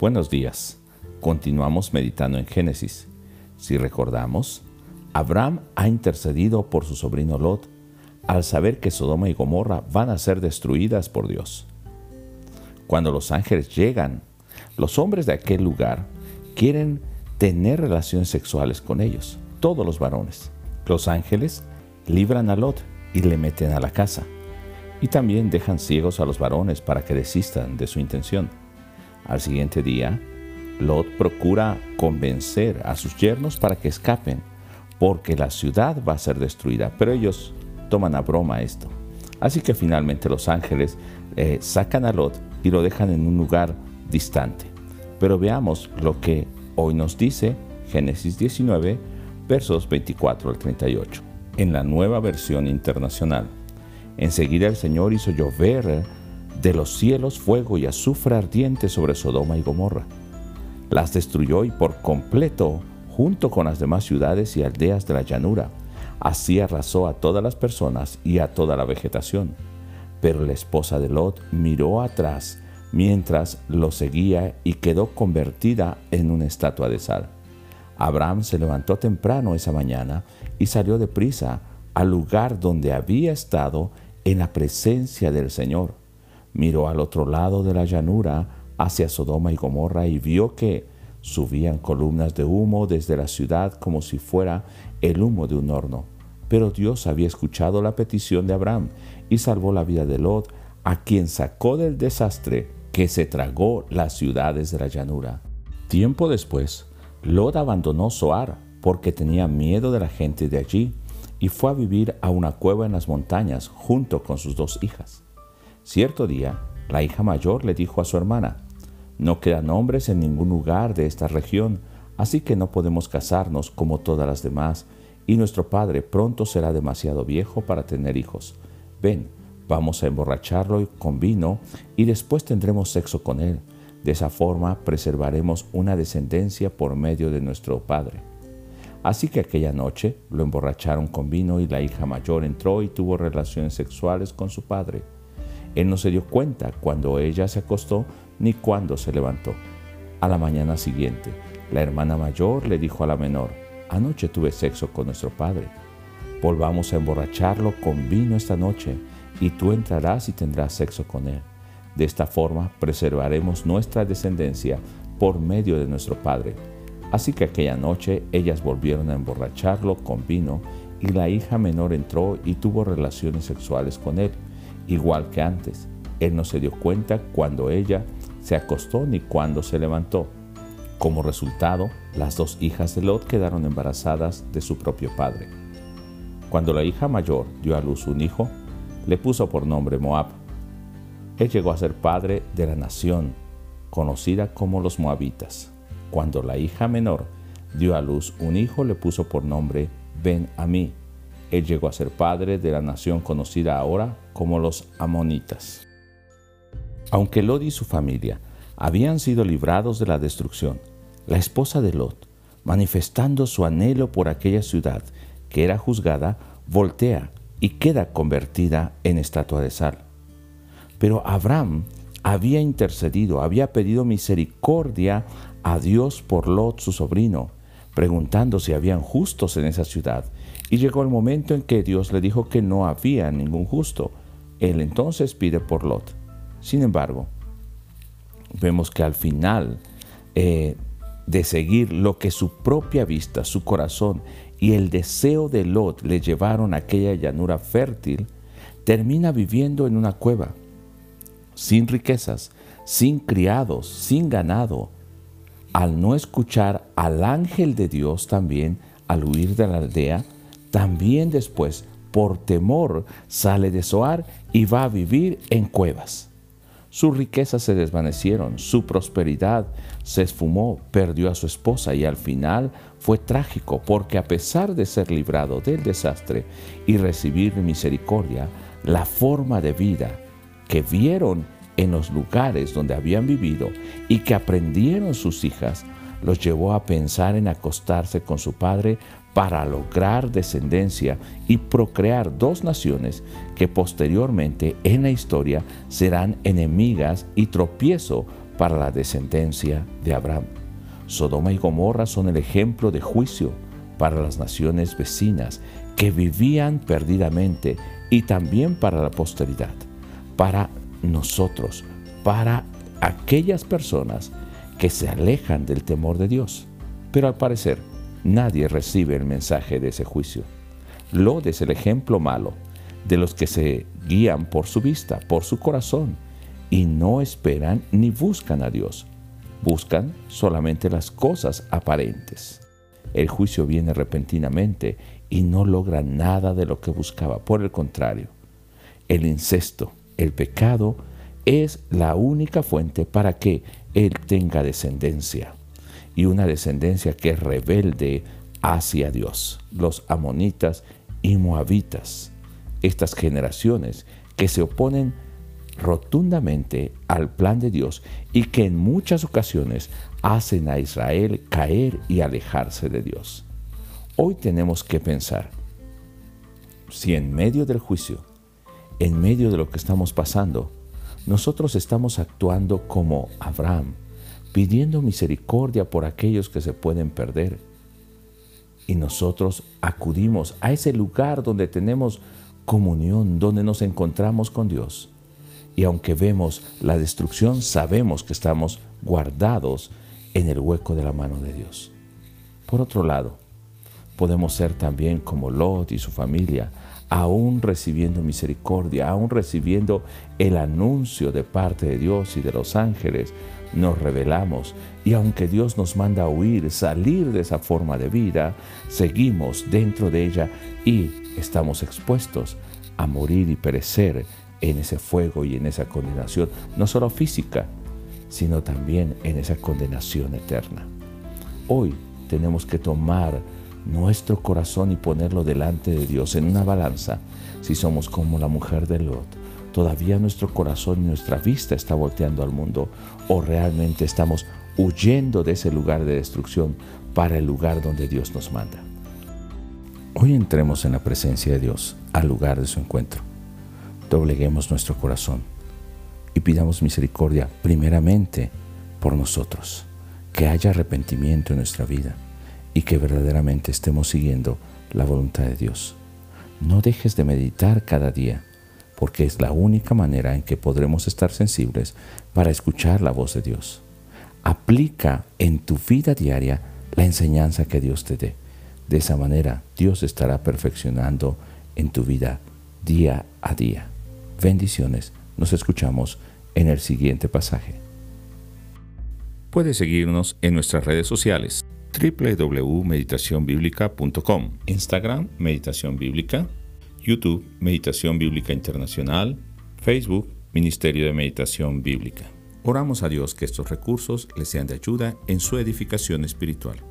Buenos días. Continuamos meditando en Génesis. Si recordamos, Abraham ha intercedido por su sobrino Lot al saber que Sodoma y Gomorra van a ser destruidas por Dios. Cuando los ángeles llegan, los hombres de aquel lugar quieren tener relaciones sexuales con ellos, todos los varones. Los ángeles libran a Lot y le meten a la casa. Y también dejan ciegos a los varones para que desistan de su intención. Al siguiente día, Lot procura convencer a sus yernos para que escapen, porque la ciudad va a ser destruida, pero ellos toman a broma esto. Así que finalmente los ángeles eh, sacan a Lot y lo dejan en un lugar distante. Pero veamos lo que hoy nos dice Génesis 19, versos 24 al 38. En la nueva versión internacional, enseguida el Señor hizo llover de los cielos fuego y azufre ardiente sobre Sodoma y Gomorra. Las destruyó y por completo junto con las demás ciudades y aldeas de la llanura. Así arrasó a todas las personas y a toda la vegetación. Pero la esposa de Lot miró atrás mientras lo seguía y quedó convertida en una estatua de sal. Abraham se levantó temprano esa mañana y salió deprisa al lugar donde había estado en la presencia del Señor miró al otro lado de la llanura hacia Sodoma y Gomorra y vio que subían columnas de humo desde la ciudad como si fuera el humo de un horno. Pero Dios había escuchado la petición de Abraham y salvó la vida de Lot, a quien sacó del desastre que se tragó las ciudades de la llanura. Tiempo después, Lot abandonó Zoar porque tenía miedo de la gente de allí y fue a vivir a una cueva en las montañas junto con sus dos hijas. Cierto día, la hija mayor le dijo a su hermana, no quedan hombres en ningún lugar de esta región, así que no podemos casarnos como todas las demás, y nuestro padre pronto será demasiado viejo para tener hijos. Ven, vamos a emborracharlo con vino y después tendremos sexo con él. De esa forma preservaremos una descendencia por medio de nuestro padre. Así que aquella noche lo emborracharon con vino y la hija mayor entró y tuvo relaciones sexuales con su padre. Él no se dio cuenta cuando ella se acostó ni cuando se levantó. A la mañana siguiente, la hermana mayor le dijo a la menor, anoche tuve sexo con nuestro padre. Volvamos a emborracharlo con vino esta noche y tú entrarás y tendrás sexo con él. De esta forma preservaremos nuestra descendencia por medio de nuestro padre. Así que aquella noche ellas volvieron a emborracharlo con vino y la hija menor entró y tuvo relaciones sexuales con él igual que antes. Él no se dio cuenta cuando ella se acostó ni cuando se levantó. Como resultado, las dos hijas de Lot quedaron embarazadas de su propio padre. Cuando la hija mayor dio a luz un hijo, le puso por nombre Moab. Él llegó a ser padre de la nación, conocida como los Moabitas. Cuando la hija menor dio a luz un hijo, le puso por nombre Ben-Amí. Él llegó a ser padre de la nación conocida ahora como los amonitas. Aunque Lot y su familia habían sido librados de la destrucción, la esposa de Lot, manifestando su anhelo por aquella ciudad que era juzgada, voltea y queda convertida en estatua de sal. Pero Abraham había intercedido, había pedido misericordia a Dios por Lot, su sobrino, preguntando si habían justos en esa ciudad. Y llegó el momento en que Dios le dijo que no había ningún justo. Él entonces pide por Lot. Sin embargo, vemos que al final eh, de seguir lo que su propia vista, su corazón y el deseo de Lot le llevaron a aquella llanura fértil, termina viviendo en una cueva, sin riquezas, sin criados, sin ganado, al no escuchar al ángel de Dios también, al huir de la aldea, también después, por temor, sale de Zoar y va a vivir en cuevas. Sus riquezas se desvanecieron, su prosperidad se esfumó, perdió a su esposa y al final fue trágico porque a pesar de ser librado del desastre y recibir misericordia, la forma de vida que vieron en los lugares donde habían vivido y que aprendieron sus hijas, los llevó a pensar en acostarse con su padre para lograr descendencia y procrear dos naciones que posteriormente en la historia serán enemigas y tropiezo para la descendencia de Abraham. Sodoma y Gomorra son el ejemplo de juicio para las naciones vecinas que vivían perdidamente y también para la posteridad, para nosotros, para aquellas personas que se alejan del temor de Dios. Pero al parecer, nadie recibe el mensaje de ese juicio. Lod es el ejemplo malo de los que se guían por su vista, por su corazón, y no esperan ni buscan a Dios. Buscan solamente las cosas aparentes. El juicio viene repentinamente y no logra nada de lo que buscaba. Por el contrario, el incesto, el pecado, es la única fuente para que él tenga descendencia. Y una descendencia que es rebelde hacia Dios. Los amonitas y moabitas. Estas generaciones que se oponen rotundamente al plan de Dios y que en muchas ocasiones hacen a Israel caer y alejarse de Dios. Hoy tenemos que pensar si en medio del juicio, en medio de lo que estamos pasando, nosotros estamos actuando como Abraham, pidiendo misericordia por aquellos que se pueden perder. Y nosotros acudimos a ese lugar donde tenemos comunión, donde nos encontramos con Dios y aunque vemos la destrucción, sabemos que estamos guardados en el hueco de la mano de Dios. Por otro lado, podemos ser también como Lot y su familia, aún recibiendo misericordia, aún recibiendo el anuncio de parte de Dios y de los ángeles, nos revelamos y aunque Dios nos manda a huir, salir de esa forma de vida, seguimos dentro de ella y estamos expuestos a morir y perecer en ese fuego y en esa condenación, no solo física, sino también en esa condenación eterna. Hoy tenemos que tomar nuestro corazón y ponerlo delante de Dios en una balanza. Si somos como la mujer de Lot, todavía nuestro corazón y nuestra vista está volteando al mundo o realmente estamos huyendo de ese lugar de destrucción para el lugar donde Dios nos manda. Hoy entremos en la presencia de Dios, al lugar de su encuentro dobleguemos nuestro corazón y pidamos misericordia primeramente por nosotros, que haya arrepentimiento en nuestra vida y que verdaderamente estemos siguiendo la voluntad de Dios. No dejes de meditar cada día, porque es la única manera en que podremos estar sensibles para escuchar la voz de Dios. Aplica en tu vida diaria la enseñanza que Dios te dé. De esa manera Dios estará perfeccionando en tu vida día a día. Bendiciones. Nos escuchamos en el siguiente pasaje. Puedes seguirnos en nuestras redes sociales www.meditacionbiblica.com, Instagram Meditación Bíblica, YouTube Meditación Bíblica Internacional, Facebook Ministerio de Meditación Bíblica. Oramos a Dios que estos recursos les sean de ayuda en su edificación espiritual.